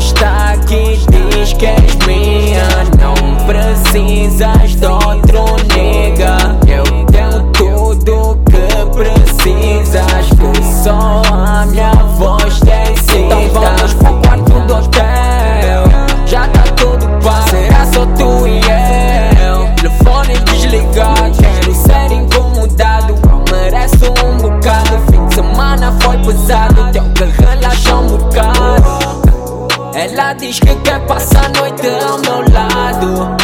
gosta que diz que és minha. Não precisas de outro nega Eu tenho tudo que precisas. Que só a minha voz decida Então vamos pro quarto do hotel. Já tá tudo pago. Será só tu e eu? Telefone desligado. Quero ser incomodado. Mereço um bocado? Fim de semana foi pesado. Um bocado Ela diz que quer passar a noite ao meu lado.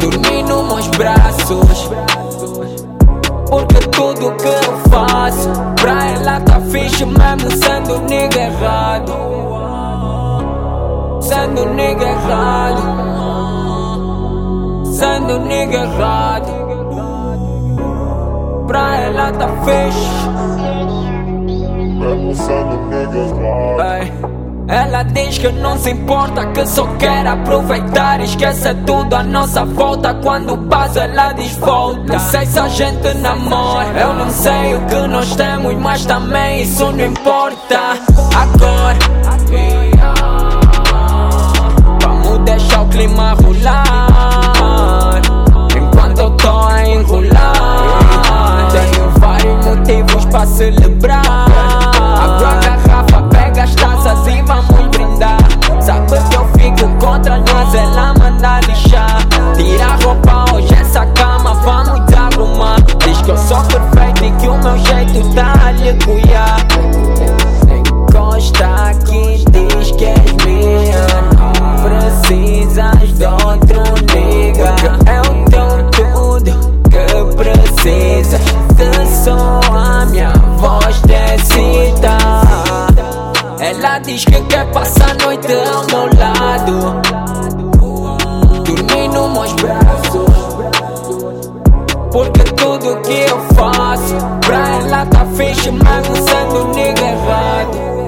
Dormir nos meus braços. Porque tudo que eu faço Pra ela tá fixe mesmo sendo nigga errado. Sendo nigga errado. Sendo nigga errado. Pra ela tá fixe. Mesmo sendo niggas lá. Ela diz que não se importa, que só quer aproveitar. Esquece tudo à nossa volta. Quando passa, ela diz volta. Não sei se a gente namora, eu não sei o que nós temos, mas também isso não importa. Agora, vamos deixar o clima rolar. Enquanto eu tô a enrolar, tenho vários motivos pra celebrar. Que só a minha voz decida. Ela diz que quer passar a noite ao meu lado. Dormir nos meus braços. Porque tudo que eu faço Pra ela tá fixe mesmo sendo nigga errado